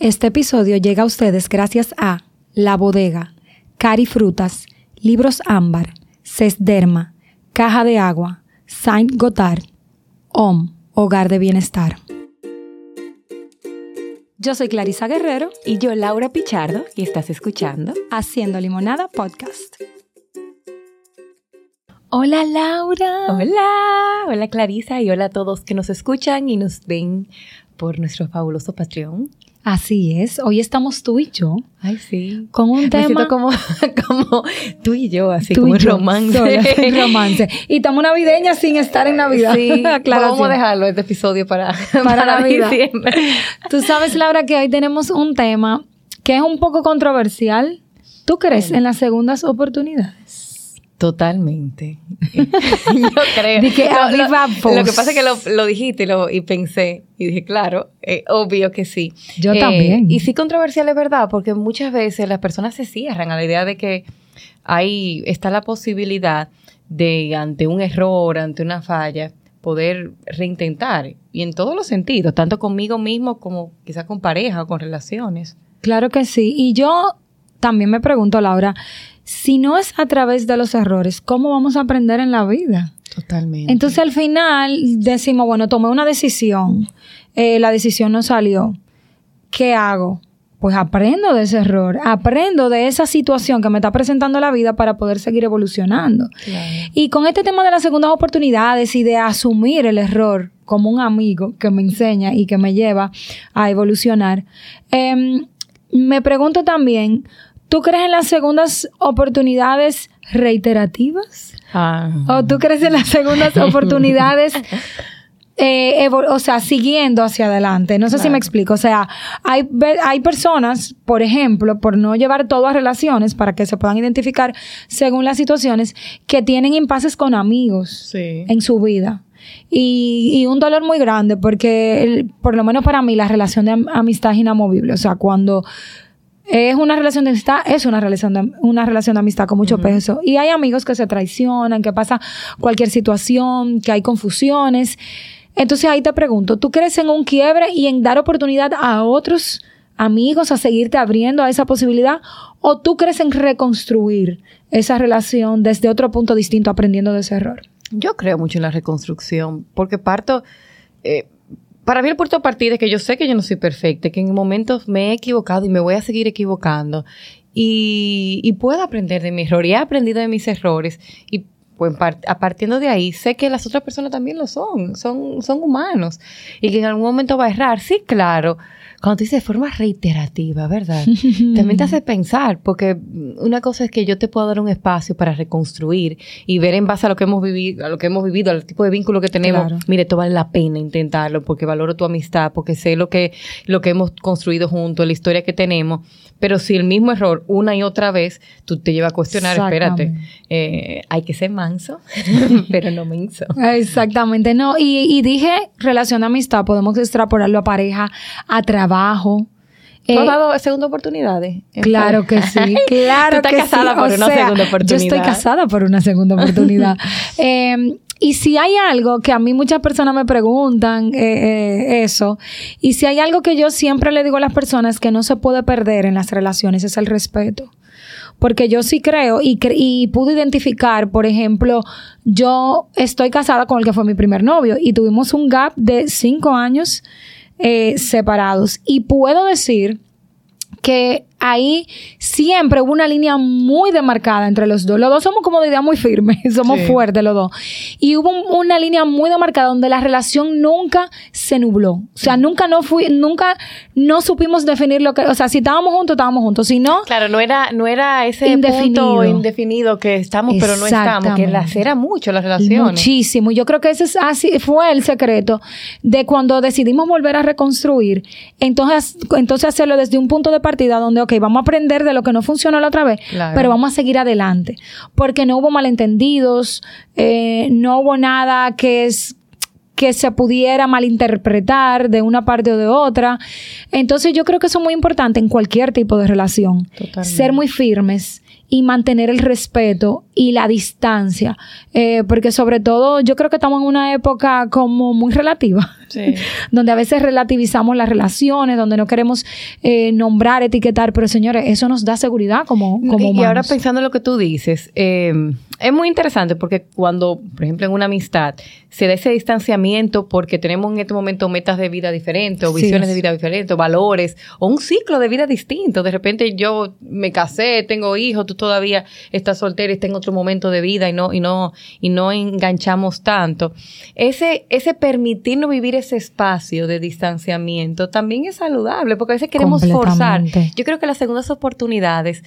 Este episodio llega a ustedes gracias a La Bodega, Cari Frutas, Libros Ámbar, Cesderma, Caja de Agua, Saint Gothard, OM, Hogar de Bienestar. Yo soy Clarisa Guerrero Y yo, Laura Pichardo, y estás escuchando. haciendo Limonada Podcast. Hola Laura. Hola, hola Clarisa y hola a todos que nos escuchan y nos ven por nuestro fabuloso Patreon. Así es, hoy estamos tú y yo Ay, sí. con un Me tema siento como, como tú y yo, así tú como y yo, romance. solas, romance. Y estamos navideñas sin estar en Navidad. Sí, Aclaración. vamos a dejarlo este episodio para, Para Navidad. diciembre. Tú sabes, Laura, que hoy tenemos un tema que es un poco controversial. ¿Tú crees en las segundas oportunidades? Totalmente. yo creo. Que Lo- lo, que pasa es que lo, lo dijiste y, lo, y pensé y dije, claro, eh, obvio que sí. Yo Eh, también. Y sí controversial es verdad, porque muchas veces las personas se cierran a la idea de que ahí está la posibilidad de, ante un error, ante una falla, poder reintentar. Y en todos los sentidos, tanto conmigo mismo como quizás con pareja o con relaciones. Claro que sí. Y yo también me pregunto, Laura, si no es a través de los errores, ¿cómo vamos a aprender en la vida? Totalmente. Entonces al final decimos, bueno, tomé una decisión, eh, la decisión no salió. ¿Qué hago? Pues aprendo de ese error, aprendo de esa situación que me está presentando la vida para poder seguir evolucionando. Y con este tema de las segundas oportunidades y de asumir el error como un amigo que me enseña y que me lleva a evolucionar, em, me pregunto también, ¿tú crees en las segundas oportunidades reiterativas? Ah. ¿O tú crees en las segundas oportunidades? eh, o sea, siguiendo hacia adelante. No sé si me explico. O sea, hay, hay personas, por ejemplo, por no llevar todo a relaciones, para que se puedan identificar según las situaciones, que tienen impases con amigos Sí. en su vida. Y, y un dolor muy grande, porque el- por lo menos para mí la relación de am- amistad es inamovible. O sea, cuando es una relación de amistad, es una relación de, una relación de amistad con mucho peso. Y hay amigos que se traicionan, que pasa cualquier situación, que hay confusiones. Entonces ahí te pregunto, ¿tú crees en un quiebre y en dar oportunidad a otros amigos a seguirte abriendo a esa posibilidad? ¿O tú crees en reconstruir esa relación desde otro punto distinto, aprendiendo de ese error? Yo creo mucho en la reconstrucción, porque parto, eh, para mí el punto de partida es que yo sé que yo no soy perfecta, que en momentos me he equivocado y me voy a seguir equivocando y, y puedo aprender de mi error y he aprendido de mis errores y pues partiendo de ahí sé que las otras personas también lo son, son, son humanos y que en algún momento va a errar, sí, claro. Cuando tú dices de forma reiterativa, ¿verdad? También te hace pensar, porque una cosa es que yo te puedo dar un espacio para reconstruir y ver en base a lo que hemos vivido, a lo que hemos vivido, al tipo de vínculo que tenemos. Claro. Mire, esto vale la pena intentarlo porque valoro tu amistad, porque sé lo que, lo que hemos construido juntos, la historia que tenemos. Pero si el mismo error una y otra vez, tú te llevas a cuestionar, espérate, eh, hay que ser manso, pero no menso. Exactamente, no. Y, y dije relación de amistad, podemos extrapolarlo a pareja, a trabajo. ¿Tú Eh, has dado segunda oportunidades? Claro que sí, claro Tú estás que casada sí. por O una sea, segunda Yo oportunidad. estoy casada por una segunda oportunidad. Eh, y si hay algo que a mí muchas personas me preguntan eh, eh, eso, y si hay algo que yo siempre le digo a las personas que no se puede perder en las relaciones es el respeto. Porque yo sí creo y, cre- y pude identificar, por ejemplo, yo estoy casada con el que fue mi primer novio y tuvimos un gap de cinco años eh, separados. Y puedo decir que ahí siempre hubo una línea muy demarcada entre los dos. Los dos somos como de idea muy firme, somos Sí. fuertes los dos. Y hubo un- una línea muy demarcada donde la relación nunca se nubló. O sea, nunca no fui, nunca no supimos definir lo que, o sea, si estábamos juntos, estábamos juntos. Si no, Claro, no era, no era ese Indefinido. punto indefinido que estamos, pero no estamos, que lacera mucho las relaciones. Muchísimo. Yo creo que ese es así, fue el secreto de cuando decidimos volver a reconstruir. Entonces, entonces hacerlo desde un punto de partida donde, ok, vamos a aprender de lo que no funcionó la otra vez, Claro. pero vamos a seguir adelante. Porque no hubo malentendidos, eh, no hubo nada que es que se pudiera malinterpretar de una parte o de otra. Entonces yo creo que eso es muy importante en cualquier tipo de relación. Totalmente. Ser muy firmes y mantener el respeto y la distancia. Eh, porque sobre todo yo creo que estamos en una época como muy relativa, donde a veces relativizamos las relaciones, donde no queremos eh, nombrar, etiquetar, pero señores, eso nos da seguridad como, como Y ahora pensando en lo que tú dices, eh, es muy interesante porque cuando, por ejemplo, en una amistad se da ese distanciamiento porque tenemos en este momento metas de vida diferentes o visiones de vida diferentes, valores o un ciclo de vida distinto. De repente yo me casé, tengo hijos, tú todavía estás soltera y estás momento de vida y no y no y no enganchamos tanto. Ese ese permitirnos vivir ese espacio de distanciamiento también es saludable porque a veces queremos forzar. Yo creo que las segundas oportunidades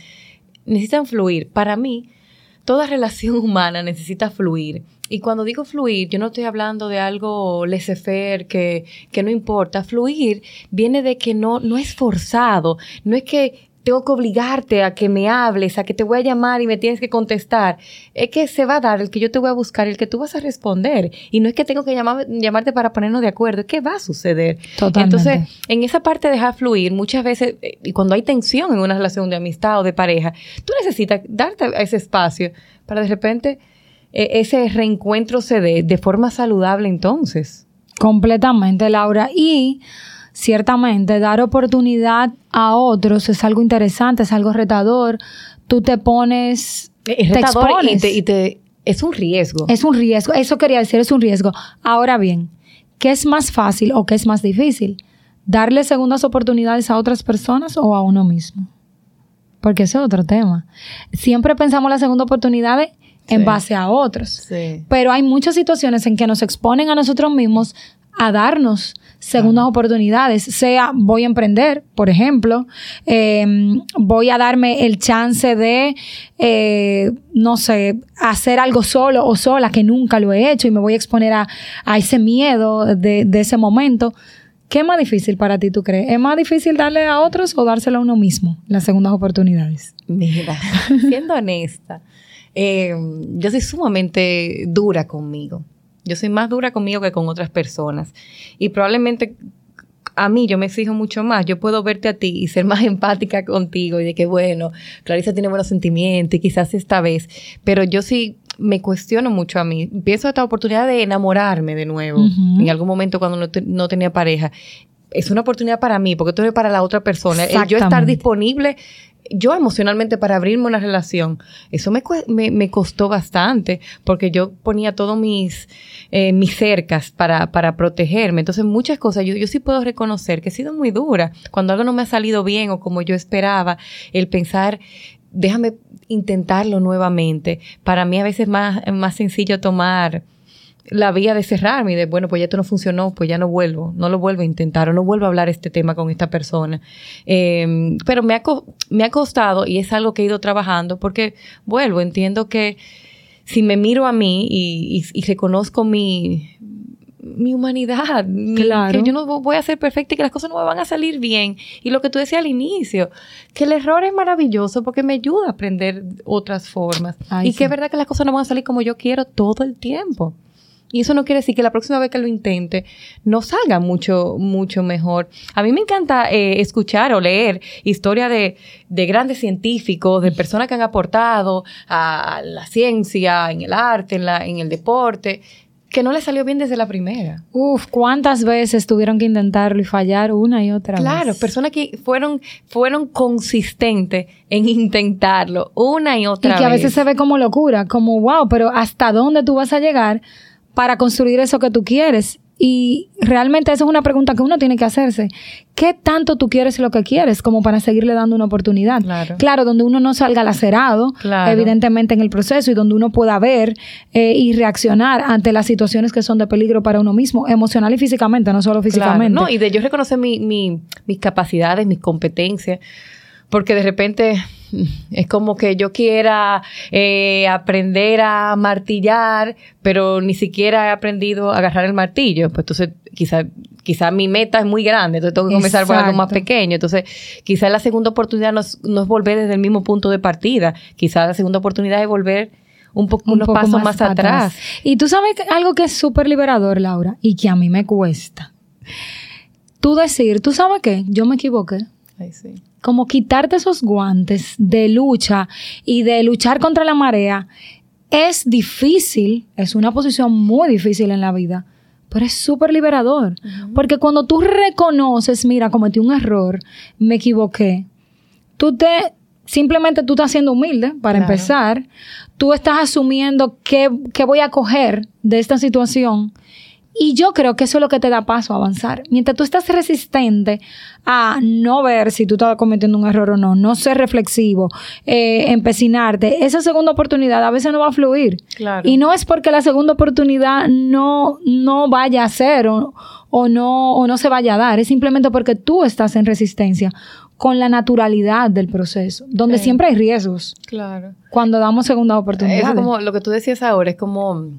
necesitan fluir. Para mí toda relación humana necesita fluir. Y cuando digo fluir, yo no estoy hablando de algo laissez-faire que, que no importa. Fluir viene de que no, no es forzado. No es que tengo que obligarte a que me hables, a que te voy a llamar y me tienes que contestar. Es que se va a dar el que yo te voy a buscar, el que tú vas a responder. Y no es que tengo que llamarte para ponernos de acuerdo, es que va a suceder. Totalmente. Entonces, en esa parte de dejar fluir, muchas veces, eh, y cuando hay tensión en una relación de amistad o de pareja, tú necesitas darte ese espacio para de repente eh, ese reencuentro se dé de forma saludable entonces. Completamente, Laura. Y ciertamente dar oportunidad a otros es algo interesante, es algo retador. Tú te pones, es retador Y, te, es un riesgo. Es un riesgo, eso quería decir, es un riesgo. Ahora bien, ¿qué es más fácil o qué es más difícil? ¿Darle segundas oportunidades a otras personas o a uno mismo? Porque ese es otro tema. Siempre pensamos las segundas oportunidades en base a otros. Pero hay muchas situaciones en que nos exponen a nosotros mismos a darnos segundas oportunidades, sea voy a emprender, por ejemplo, em, voy a darme el chance de, eh, no sé, hacer algo solo o sola que nunca lo he hecho y me voy a exponer a, ese miedo de, de, ese momento. ¿Qué es más difícil para ti, tú crees? ¿Es más difícil darle a otros o dárselo a uno mismo, las segundas oportunidades? Mira, siendo honesta, em, yo soy sumamente dura conmigo. Yo soy más dura conmigo que con otras personas. Y probablemente a mí yo me exijo mucho más. Yo puedo verte a ti y ser más empática contigo y de que, bueno, Clarisa tiene buenos sentimientos y quizás esta vez, pero yo sí me cuestiono mucho a mí. Pienso esta oportunidad de enamorarme de nuevo en algún momento cuando no, no, tenía pareja. Es una oportunidad para mí, porque tú eres para la otra persona. El yo estar disponible yo emocionalmente para abrirme una relación, eso me, me, costó bastante porque yo ponía todos mis, eh, mis cercas para, para protegerme. Entonces muchas cosas, yo, yo sí puedo reconocer que he sido muy dura. Cuando algo no me ha salido bien o como yo esperaba, el pensar, déjame intentarlo nuevamente. Para mí a veces es más, más sencillo tomar la vía de cerrarme y de, bueno, pues ya esto no funcionó, pues ya no vuelvo, no lo vuelvo a intentar o no vuelvo a hablar este tema con esta persona. Em, pero me ha, me ha costado y es algo que he ido trabajando porque vuelvo, entiendo que si me miro a mí y, y, reconozco mi, mi humanidad, que yo no voy a ser perfecta y que las cosas no me van a salir bien. Y lo que tú decías al inicio, que el error es maravilloso porque me ayuda a aprender otras formas. y que es verdad que las cosas no van a salir como yo quiero todo el tiempo. Y eso no quiere decir que la próxima vez que lo intente no salga mucho, mucho mejor. A mí me encanta eh, escuchar o leer historia de, de, grandes científicos, de personas que han aportado a la ciencia, en el arte, en, la, en el deporte, que no le salió bien desde la primera. Uf, ¿cuántas veces tuvieron que intentarlo y fallar una y otra vez? Claro, personas que fueron, fueron consistentes en intentarlo una y otra vez. Y que a veces se ve como locura, como wow, pero ¿hasta dónde tú vas a llegar? Para construir eso que tú quieres. Y realmente esa es una pregunta que uno tiene que hacerse. ¿Qué tanto tú quieres lo que quieres como para seguirle dando una oportunidad? Claro, donde uno no salga lacerado, evidentemente en el proceso, y donde uno pueda ver eh, y reaccionar ante las situaciones que son de peligro para uno mismo, emocional y físicamente, no solo físicamente. No, y de yo reconocer mi, mi, mis capacidades, mis competencias, porque de repente es como que yo quiera eh, aprender a martillar, pero ni siquiera he aprendido a agarrar el martillo. Pues entonces, quizá, quizá mi meta es muy grande, entonces tengo que comenzar por algo más pequeño. Entonces, quizá la segunda oportunidad no es, volver desde el mismo punto de partida. Quizá la segunda oportunidad es volver un poco, unos pasos más, atrás. Y tú sabes algo que es súper liberador, Laura, y que a mí me cuesta. Tú decir, ¿tú sabes qué? Yo me equivoqué. Ay, sí como quitarte esos guantes de lucha y de luchar contra la marea es difícil, es una posición muy difícil en la vida, pero es súper liberador. Porque cuando tú reconoces, mira, cometí un error, me equivoqué, tú te, simplemente tú estás siendo humilde, para empezar, tú estás asumiendo qué, qué voy a coger de esta situación y yo creo que eso es lo que te da paso a avanzar. Mientras tú estás resistente a no ver si tú estás cometiendo un error o no, no ser reflexivo, eh, empecinarte, esa segunda oportunidad a veces no va a fluir. Y no es porque la segunda oportunidad no, no vaya a ser o, no, o no se vaya a dar, es simplemente porque tú estás en resistencia con la naturalidad del proceso, donde siempre hay riesgos. Claro. Cuando damos segunda oportunidad. Es como lo que tú decías ahora, es como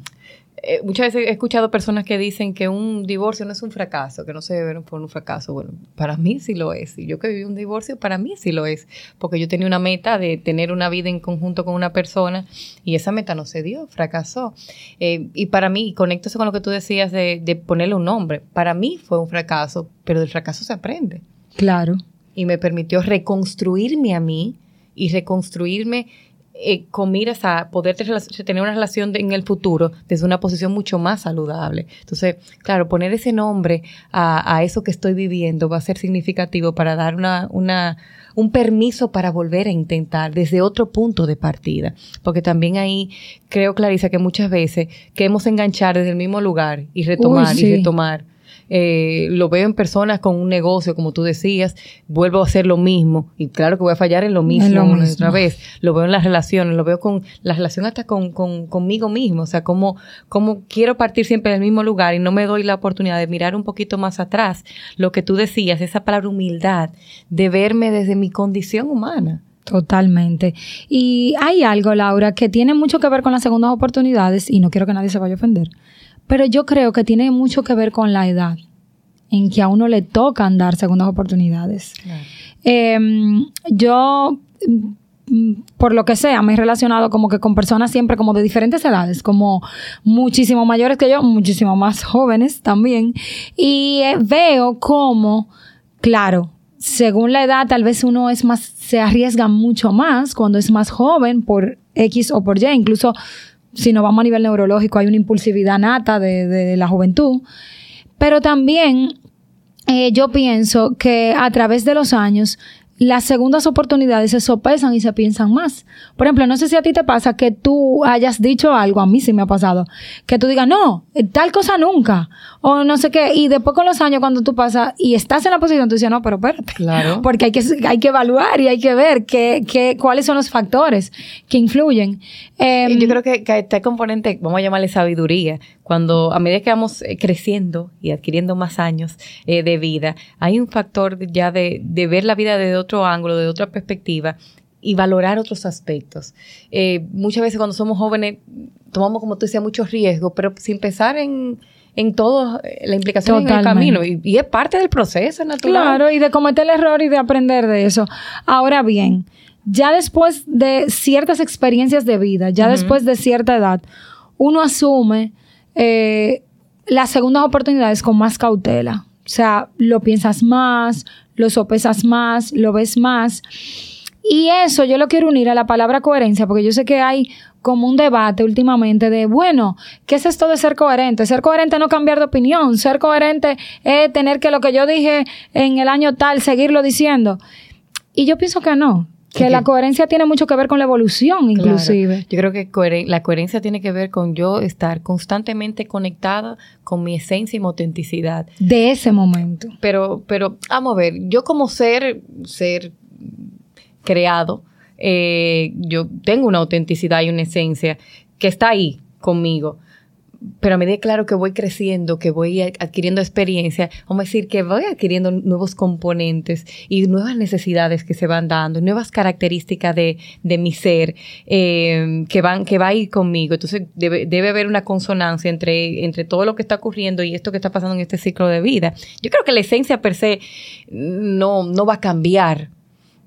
eh, muchas veces he escuchado personas que dicen que un divorcio no es un fracaso, que no se debe ver por un fracaso. Bueno, para mí sí lo es. Y yo que viví un divorcio, para mí sí lo es. Porque yo tenía una meta de tener una vida en conjunto con una persona y esa meta no se dio, fracasó. Eh, y para mí, conecto eso con lo que tú decías de, de ponerle un nombre, para mí fue un fracaso, pero del fracaso se aprende. Claro. Y me permitió reconstruirme a mí y reconstruirme eh, con miras a poder tener una relación en el futuro desde una posición mucho más saludable. Entonces, claro, poner ese nombre a, eso que estoy viviendo va a ser significativo para dar una, una, un permiso para volver a intentar desde otro punto de partida. Porque también ahí creo, Clarisa, que muchas veces queremos enganchar desde el mismo lugar y retomar y retomar eh, lo veo en personas con un negocio, como tú decías, vuelvo a hacer lo mismo. Y claro que voy a fallar en lo mismo, otra vez. Lo veo en las relaciones, lo veo con la relación hasta con, conmigo mismo. O sea, como, como quiero partir siempre del mismo lugar y no me doy la oportunidad de mirar un poquito más atrás. Lo que tú decías, esa palabra humildad, de verme desde mi condición humana. Totalmente. Y hay algo, Laura, que tiene mucho que ver con las segundas oportunidades, y no quiero que nadie se vaya a ofender, pero yo creo que tiene mucho que ver con la edad en que a uno le tocan dar segundas oportunidades. Em, yo, mm, por lo que sea, me he relacionado como que con personas siempre como de diferentes edades, como muchísimo mayores que yo, muchísimo más jóvenes también. Y eh, veo como, claro, según la edad, tal vez uno es más, se arriesga mucho más cuando es más joven por X o por Y, incluso si nos vamos a nivel neurológico, hay una impulsividad nata de, la juventud. Pero también eh, yo pienso que a través de los años las segundas oportunidades se sopesan y se piensan más. Por ejemplo, no sé si a ti te pasa que tú hayas dicho algo, a mí sí me ha pasado, que tú digas, no, tal cosa nunca, o no sé qué, y después con los años cuando tú pasas y estás en la posición, tú dices, no, pero espérate, claro. porque hay que, hay que evaluar y hay que ver qué, qué, cuáles son los factores que influyen. Em, yo creo que, que este componente, vamos a llamarle sabiduría, cuando a medida que vamos eh, creciendo y adquiriendo más años eh, de vida, hay un factor ya de, de ver la vida desde otro ángulo, de otra perspectiva y valorar otros aspectos. Eh, muchas veces cuando somos jóvenes tomamos, como tú decías, muchos riesgos, pero sin pensar en, en todo la implicación del camino. Y, y, es parte del proceso natural. Claro, y de cometer el error y de aprender de eso. Ahora bien, ya después de ciertas experiencias de vida, ya después de cierta edad, uno asume eh, las segundas oportunidades con más cautela. O sea, lo piensas más, lo sopesas más, lo ves más. Y eso yo lo quiero unir a la palabra coherencia, porque yo sé que hay como un debate últimamente de, bueno, ¿qué es esto de ser coherente? Ser coherente no cambiar de opinión, ser coherente es tener que lo que yo dije en el año tal, seguirlo diciendo. Y yo pienso que no, que la coherencia tiene mucho que ver con la evolución, inclusive. Yo creo que la coherencia tiene que ver con yo estar constantemente conectada con mi esencia y mi autenticidad. De ese momento. Pero, pero, vamos a ver, yo como ser, ser creado, eh, yo tengo una autenticidad y una esencia que está ahí conmigo pero a medida, claro, que voy creciendo, que voy adquiriendo experiencia, vamos a decir que voy adquiriendo nuevos componentes y nuevas necesidades que se van dando, nuevas características de, de mi ser eh, que, van, que va a ir conmigo. Entonces, debe, debe haber una consonancia entre, entre todo lo que está ocurriendo y esto que está pasando en este ciclo de vida. Yo creo que la esencia per se no, no va a cambiar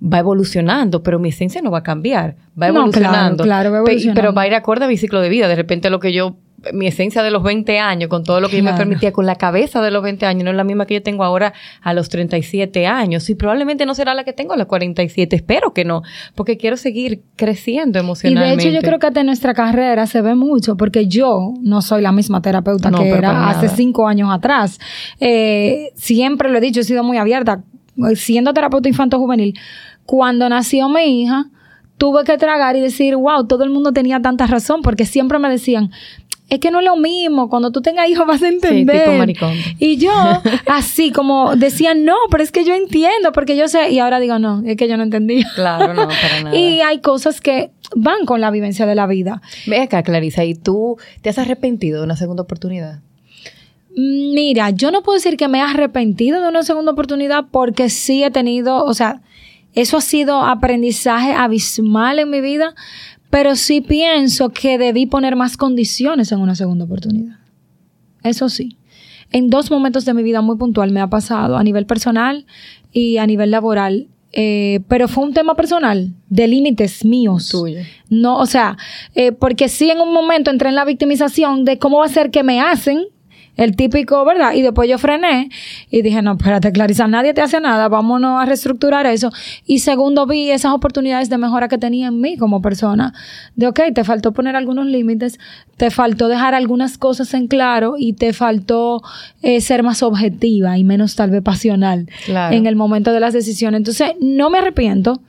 va evolucionando, pero mi esencia no va a cambiar, va evolucionando. claro, claro, va evolucionando. Pero va a ir acorde a mi ciclo de vida. De repente lo que yo mi esencia de los 20 años, con todo lo que yo me permitía, con la cabeza de los 20 años, no es la misma que yo tengo ahora a los 37 años. Y probablemente no será la que tengo a los 47. Espero que no, porque quiero seguir creciendo emocionalmente. Y de hecho, yo creo que hasta nuestra carrera se ve mucho, porque yo no soy la misma terapeuta que era hace cinco años atrás. Eh, siempre lo he dicho, he sido muy abierta. Siendo terapeuta infanto-juvenil, cuando nació mi hija, tuve que tragar y decir, wow, todo el mundo tenía tanta razón, porque siempre me decían, es que no es lo mismo, cuando tú tengas hijos vas a entender. Y yo, así como decía, no, pero es que yo entiendo, porque yo sé, y ahora digo, no, es que yo no entendía. Claro, no, para nada. y hay cosas que van con la vivencia de la vida. Ve acá, Clarisa, ¿y tú te has arrepentido de una segunda oportunidad? Mira, yo no puedo decir que me he arrepentido de una segunda oportunidad porque sí he tenido, o sea, eso ha sido aprendizaje abismal en mi vida, pero sí pienso que debí poner más condiciones en una segunda oportunidad. Eso sí. En dos momentos de mi vida muy puntual me ha pasado, a nivel personal y a nivel laboral. Eh, pero fue un tema personal, de límites míos. Tuyo. No, o sea, eh, porque sí en un momento entré en la victimización de cómo va a ser que me hacen el típico, ¿verdad? Y después yo frené y dije, no, espérate, Clarisa, nadie te hace nada, vámonos a reestructurar eso. Y segundo, vi esas oportunidades de mejora que tenía en mí como persona. De, ok, te faltó poner algunos límites, te faltó dejar algunas cosas en claro y te faltó eh, ser más objetiva y menos tal vez pasional en el momento de las decisiones. Entonces, no me arrepiento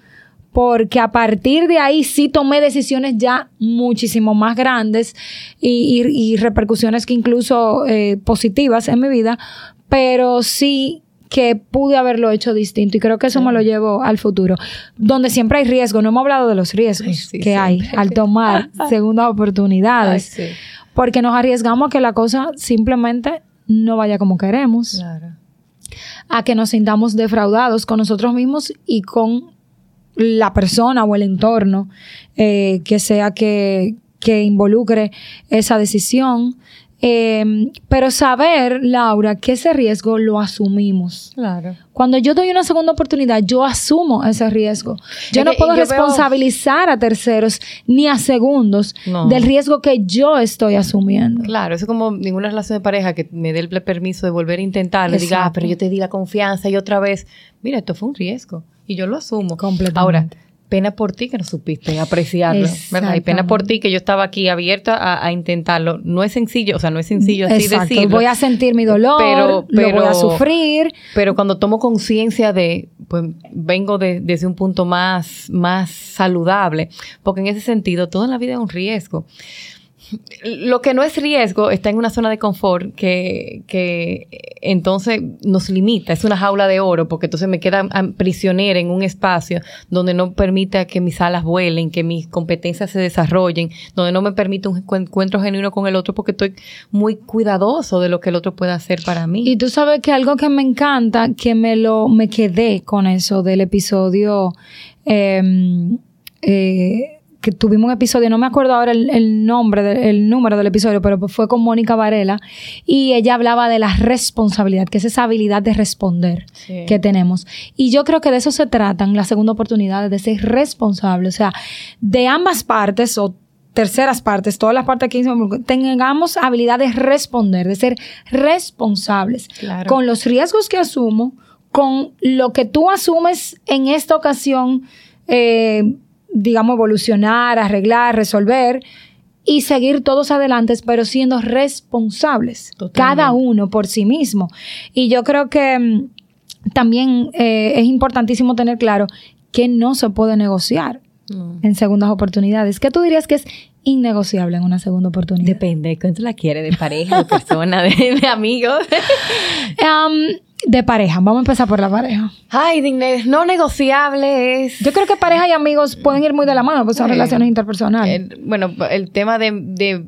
porque a partir de ahí sí tomé decisiones ya muchísimo más grandes y, repercusiones que incluso eh, positivas en mi vida, pero sí que pude haberlo hecho distinto y creo que eso me lo llevo al futuro, donde siempre hay riesgo, no hemos hablado de los riesgos que hay al tomar segundas oportunidades, porque nos arriesgamos a que la cosa simplemente no vaya como queremos, a que nos sintamos defraudados con nosotros mismos y con la persona o el entorno eh, que sea que, que, involucre esa decisión. Em, pero saber, Laura, que ese riesgo lo asumimos. Claro. Cuando yo doy una segunda oportunidad, yo asumo ese riesgo. Yo no puedo responsabilizar a terceros ni a segundos del riesgo que yo estoy asumiendo. Claro, eso es como ninguna relación de pareja que me dé el permiso de volver a intentar, le diga, ah, pero yo te di la confianza y otra vez, mira, esto fue un riesgo y yo lo asumo. Completamente. Ahora, pena por ti que no supiste apreciarlo, ¿verdad? Y pena por ti que yo estaba aquí abierta a, intentarlo. No es sencillo, o sea, no es sencillo así Exacto. decirlo. Voy a sentir mi dolor, pero, lo voy a sufrir. Pero cuando tomo conciencia de, pues vengo desde un punto más, más saludable, porque en ese sentido toda la vida es un riesgo lo que no es riesgo está en una zona de confort que, que, entonces nos limita, es una jaula de oro, porque entonces me queda prisionera en un espacio donde no permite que mis alas vuelen, que mis competencias se desarrollen, donde no me permite un encuentro genuino con el otro porque estoy muy cuidadoso de lo que el otro puede hacer para mí. Y tú sabes que algo que me encanta, que me lo, me quedé con eso del episodio, em, eh, que tuvimos un episodio, no me acuerdo ahora el, nombre, el número del episodio, pero fue con Mónica Varela y ella hablaba de la responsabilidad, que es esa habilidad de responder que tenemos. Y yo creo que de eso se tratan la segunda oportunidad, de ser responsable, o sea, de ambas partes o terceras partes, todas las partes que tengamos habilidad de responder, de ser responsables con los riesgos que asumo, con lo que tú asumes en esta ocasión. Eh, digamos, evolucionar, arreglar, resolver y seguir todos adelante, pero siendo responsables, cada uno por sí mismo. Y yo creo que mm, también eh, es importantísimo tener claro que no se puede negociar en segundas oportunidades. ¿Qué tú dirías que es innegociable en una segunda oportunidad? Depende de cuánto la quiere, de pareja, de persona, de, amigos. Um, de pareja, vamos a empezar por la pareja. Ay, no negociable es. Yo creo que pareja y amigos pueden ir muy de la mano, pues son relaciones interpersonales. bueno, el tema de,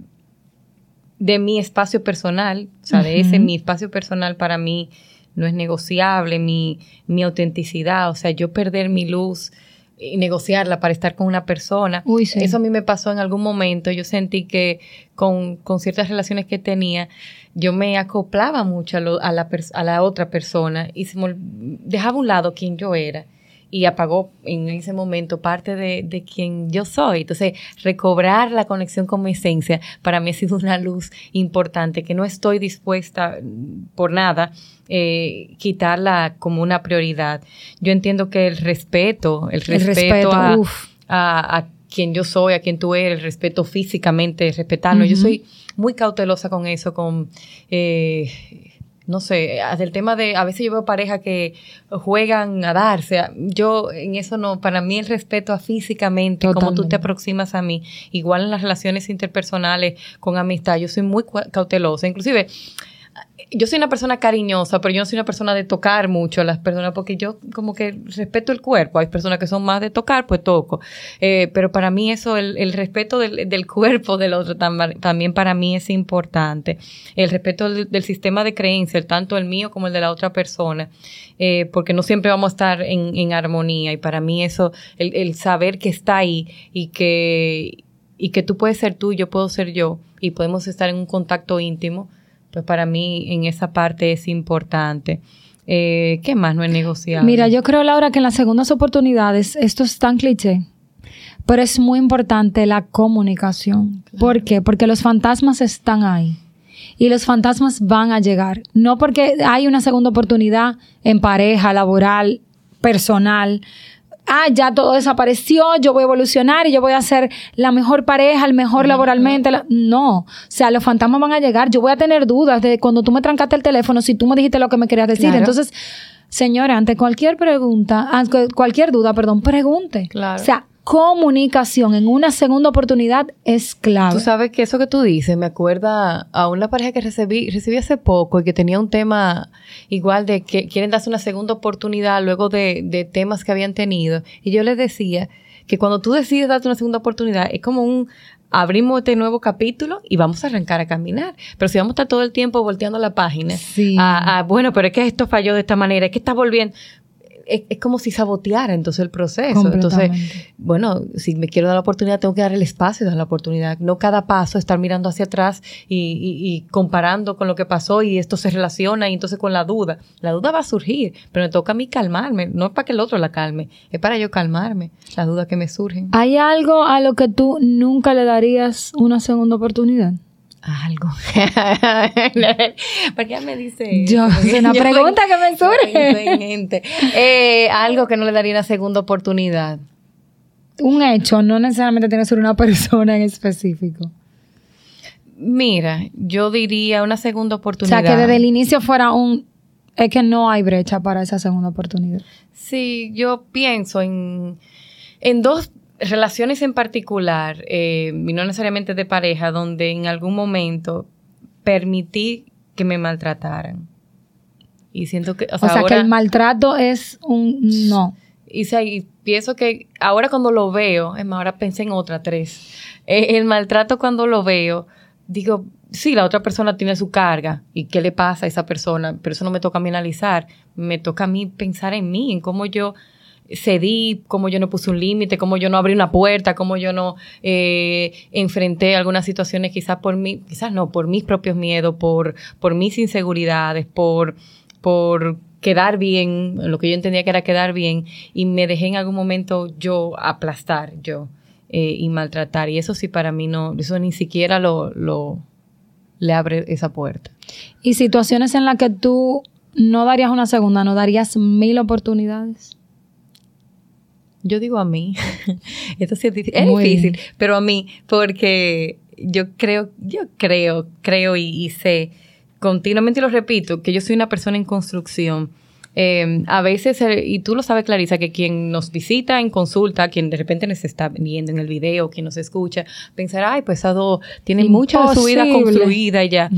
de, mi espacio personal, o sea, de ese mi espacio personal para mí no es negociable, mi, mi autenticidad, o sea, yo perder mi luz y negociarla para estar con una persona. Eso a mí me pasó en algún momento. Yo sentí que con, con ciertas relaciones que tenía, yo me acoplaba mucho a, la, a la, otra persona y se dejaba a un lado quién yo era. Y apagó en ese momento parte de, de, quien yo soy. Entonces, recobrar la conexión con mi esencia para mí ha sido una luz importante que no estoy dispuesta por nada eh, quitarla como una prioridad. Yo entiendo que el respeto, el respeto, a, a, quien yo soy, a quien tú eres, el respeto físicamente, respetarnos. Yo soy muy cautelosa con eso, con... Eh, no sé, el tema de, a veces yo veo parejas que juegan a darse, yo en eso no, para mí el respeto a físicamente, como tú te aproximas a mí, igual en las relaciones interpersonales con amistad, yo soy muy cautelosa, inclusive yo soy una persona cariñosa, pero yo no soy una persona de tocar mucho a las personas porque yo como que respeto el cuerpo. Hay personas que son más de tocar, pues toco. Eh, pero para mí eso, el, respeto del, cuerpo del otro también para mí es importante. El respeto del, sistema de creencias, tanto el mío como el de la otra persona, eh, porque no siempre vamos a estar en, en armonía. Y para mí eso, el, el saber que está ahí y que, y que tú puedes ser tú yo puedo ser yo y podemos estar en un contacto íntimo pues para mí en esa parte es importante. Eh, ¿Qué más no es negociable? Mira, yo creo, Laura, que en las segundas oportunidades, esto es tan cliché, pero es muy importante la comunicación. ¿Por qué? Porque los fantasmas están ahí y los fantasmas van a llegar. No porque hay una segunda oportunidad en pareja, laboral, personal, ah, ya todo desapareció, yo voy a evolucionar y yo voy a ser la mejor pareja, el mejor laboralmente. no, o sea, los fantasmas van a llegar. Yo voy a tener dudas de cuando tú me trancaste el teléfono, si tú me dijiste lo que me querías decir. Entonces, señora, ante cualquier pregunta, ante cualquier duda, perdón, pregunte. Claro. O sea, comunicación en una segunda oportunidad es clave. Tú sabes que eso que tú dices me acuerda a una pareja que recibí, recibí hace poco y que tenía un tema igual de que quieren darse una segunda oportunidad luego de, de temas que habían tenido. Y yo les decía que cuando tú decides darte una segunda oportunidad es como un abrimos este nuevo capítulo y vamos a arrancar a caminar. Pero si vamos a estar todo el tiempo volteando la página, sí. a, bueno, pero es que esto falló de esta manera, es que está volviendo es, como si saboteara entonces el proceso. Entonces, bueno, si me quiero dar la oportunidad, tengo que dar el espacio y dar la oportunidad. No cada paso estar mirando hacia atrás y, comparando con lo que pasó y esto se relaciona y entonces con la duda. La duda va a surgir, pero me toca a mí calmarme. No es para que el otro la calme, es para yo calmarme las dudas que me surgen. ¿Hay algo a lo que tú nunca le darías una segunda oportunidad? Algo. ¿Por qué me dice? Yo, es una pregunta que me surge. Eh, algo que no le daría una segunda oportunidad. Un hecho, no necesariamente tiene que ser una persona en específico. Mira, yo diría una segunda oportunidad. O sea, que desde el inicio fuera un... Es que no hay brecha para esa segunda oportunidad. Sí, yo pienso en, en dos relaciones en particular, eh, y no necesariamente de pareja, donde en algún momento permití que me maltrataran. Y siento que... O sea, que el maltrato es un no. Y, pienso que ahora cuando lo veo, es más, ahora pensé en otra tres. Eh, el maltrato cuando lo veo, digo, sí, la otra persona tiene su carga y qué le pasa a esa persona, pero eso no me toca a mí analizar, me toca a mí pensar en mí, en cómo yo cedí, cómo yo no puse un límite, cómo yo no abrí una puerta, cómo yo no eh, enfrenté algunas situaciones quizás por mí, quizás no, por mis propios miedos, por, por mis inseguridades, por, por quedar bien, lo que yo entendía que era quedar bien, y me dejé en algún momento yo aplastar, yo, eh, y maltratar. Y eso sí para mí no, eso ni siquiera lo, lo le abre esa puerta. Y situaciones en las que tú no darías una segunda, no darías mil oportunidades. Yo digo a mí. Esto sí es, difícil, pero a mí, porque yo creo, yo creo, creo y, sé, continuamente lo repito, que yo soy una persona en construcción. Eh, a veces, eh, y tú lo sabes, Clarisa, que quien nos visita en consulta, quien de repente nos está viendo en el video, quien nos escucha, pensará, ay, pues Ado tiene mucha de su vida construida ya.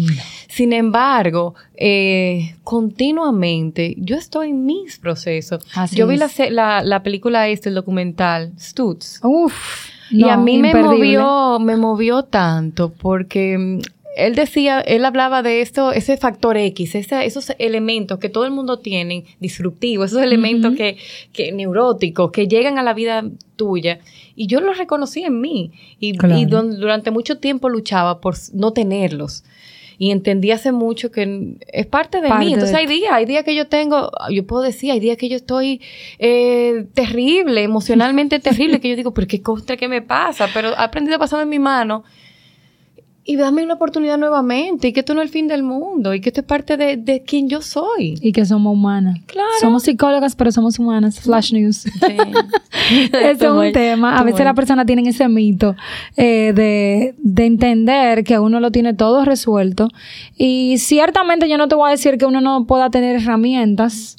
Sin embargo, eh, continuamente yo estoy en mis procesos. yo vi la, la, película este, el documental, Stutz. Uf. y a mí me movió, me movió tanto porque mm, él decía, él hablaba de esto, ese factor X, esos elementos que todo el mundo tiene, disruptivos, esos elementos que, que neuróticos, que llegan a la vida tuya. Y yo los reconocí en mí. Y, y durante mucho tiempo luchaba por no tenerlos. y entendí hace mucho que es parte de Parte mí. Entonces de hay días, hay días que yo tengo, yo puedo decir, hay días que yo estoy eh, terrible, emocionalmente terrible, que yo digo, pero qué contra que me pasa, pero he aprendido a pasarme en mi mano y dame una oportunidad nuevamente y que esto no es el fin del mundo y que esto es parte de, de quien yo soy. Y que somos humanas. Claro. Somos psicólogas, pero somos humanas. Flash news. Sí. Ese es un tema. A veces las personas tienen ese mito eh, de, de entender que uno lo tiene todo resuelto. Y ciertamente yo no te voy a decir que uno no pueda tener herramientas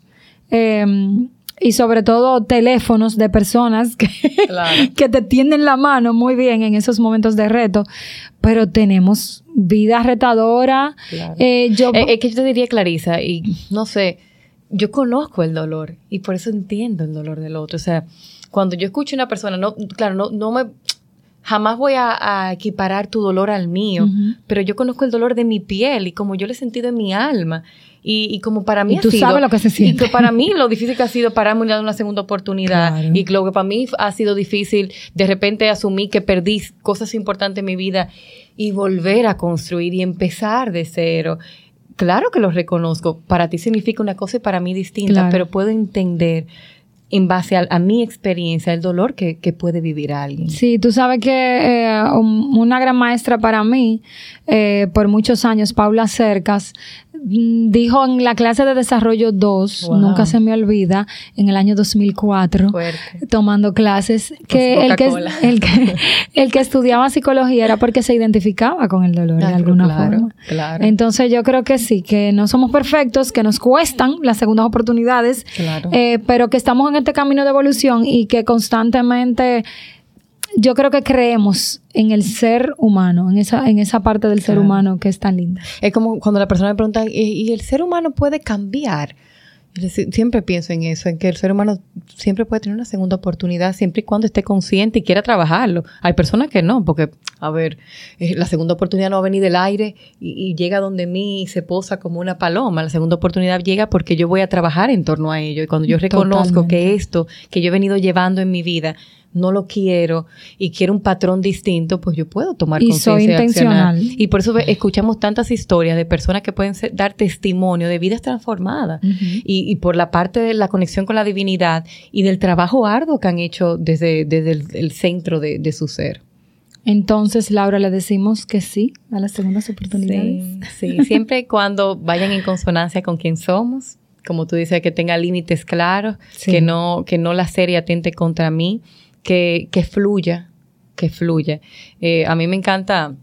eh, y sobre todo teléfonos de personas que, Claro. que te tienden la mano muy bien en esos momentos de reto. Pero tenemos vida retadora. Claro. Eh, yo, Eh, Es que yo te diría, Clarisa, y no sé, yo conozco el dolor y por eso entiendo el dolor del otro. O sea, cuando yo escucho a una persona, no, claro, no, no me, jamás voy a, a equiparar tu dolor al mío, pero yo conozco el dolor de mi piel y como yo lo he sentido en mi alma. Y, y como para mí Y ha tú sido- sabes lo que se siente. Y que para mí lo difícil que ha sido pararme y dar una segunda oportunidad. Claro. Y lo que para mí ha sido difícil de repente asumir que perdí cosas importantes en mi vida y volver a construir y empezar de cero. Claro que lo reconozco. Para ti significa una cosa y para mí distinta, Claro. pero puedo entender en base a, a mi experiencia el dolor que, que puede vivir alguien. Sí, tú sabes que eh, un- una gran maestra para mí, eh, por muchos años, Paula Cercas, dijo en la clase de desarrollo 2, Wow. nunca se me olvida, en el año 2004, Fuerte. tomando clases, que el, que el, que el que estudiaba psicología era porque se identificaba con el dolor de alguna claro, forma. claro. Entonces yo creo que sí, que no somos perfectos, que nos cuestan las segundas oportunidades, eh, pero que estamos en este camino de evolución y que constantemente yo creo que creemos en el ser humano, en esa, en esa parte del ser Claro. humano que es tan linda. Es como cuando la persona me pregunta, ¿y, y el ser humano puede cambiar? Siempre pienso en eso, en que el ser humano siempre puede tener una segunda oportunidad siempre y cuando esté consciente y quiera trabajarlo. Hay personas que no, porque, a ver, eh, la segunda oportunidad no va a venir del aire y, y llega donde mí y se posa como una paloma. La segunda oportunidad llega porque yo voy a trabajar en torno a ello. Y cuando yo reconozco Totalmente. que esto que yo he venido llevando en mi vida no lo quiero y quiero un patrón distinto, pues yo puedo tomar Y soy conciencia y accionar. intencional. Y por eso escuchamos tantas historias de personas que pueden ser- dar testimonio de vidas transformadas. y, y por la parte de la conexión con la divinidad y del trabajo arduo que han hecho desde, desde el, el centro de, de su ser. Entonces, Laura, le decimos que sí a las segundas oportunidades. Sí, sí. siempre y cuando vayan en consonancia con quien somos, como tú dices, que tenga límites claros, Sí. que no que no la serie atente contra mí, que, que fluya, que fluya. Eh, a mí me encanta,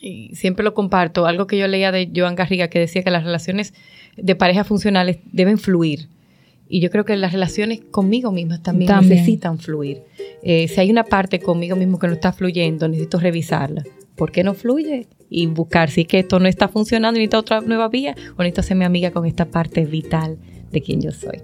y siempre lo comparto, algo que yo leía de Joan Garriga que decía que las relaciones de pareja funcionales deben fluir. Y yo creo que las relaciones conmigo mismas también, También. necesitan fluir. Eh, si hay una parte conmigo mismo que no está fluyendo, necesito revisarla. ¿Por qué no fluye? Y buscar si es que esto no está funcionando y necesito otra nueva vía o necesito ser mi amiga con esta parte vital de quien yo soy.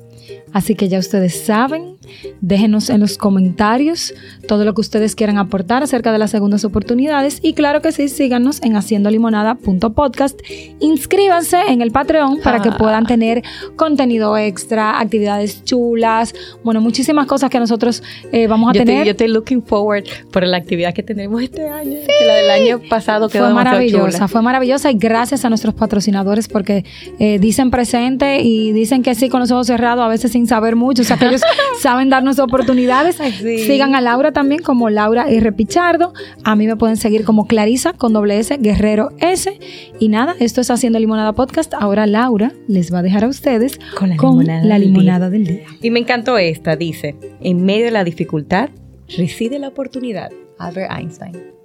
Así que ya ustedes saben, déjenos en los comentarios todo lo que ustedes quieran aportar acerca de las segundas oportunidades y claro que sí, síganos en haciendolimonada.podcast. Inscríbanse en el Patreon para que Ah. puedan tener contenido extra, actividades chulas, bueno, muchísimas cosas que nosotros eh, vamos a yo, tener. Yo estoy looking forward por la actividad que tendremos este año. Que la del año pasado quedó fue maravillosa, chula. fue maravillosa y gracias a nuestros patrocinadores porque eh, dicen presente y dicen que sí con los ojos cerrados, a veces sin saber mucho, o sea que ellos saben darnos oportunidades. Ay, sí. Sigan a Laura también como Laura R. Pichardo, a mí me pueden seguir como Clarisa con doble S, Guerrero S y nada, esto es Haciendo Limonada Podcast, ahora Laura les va a dejar a ustedes Con la con limonada la del día. limonada del día. Y me encantó esta, dice, en medio de la dificultad reside la oportunidad. Albert Einstein.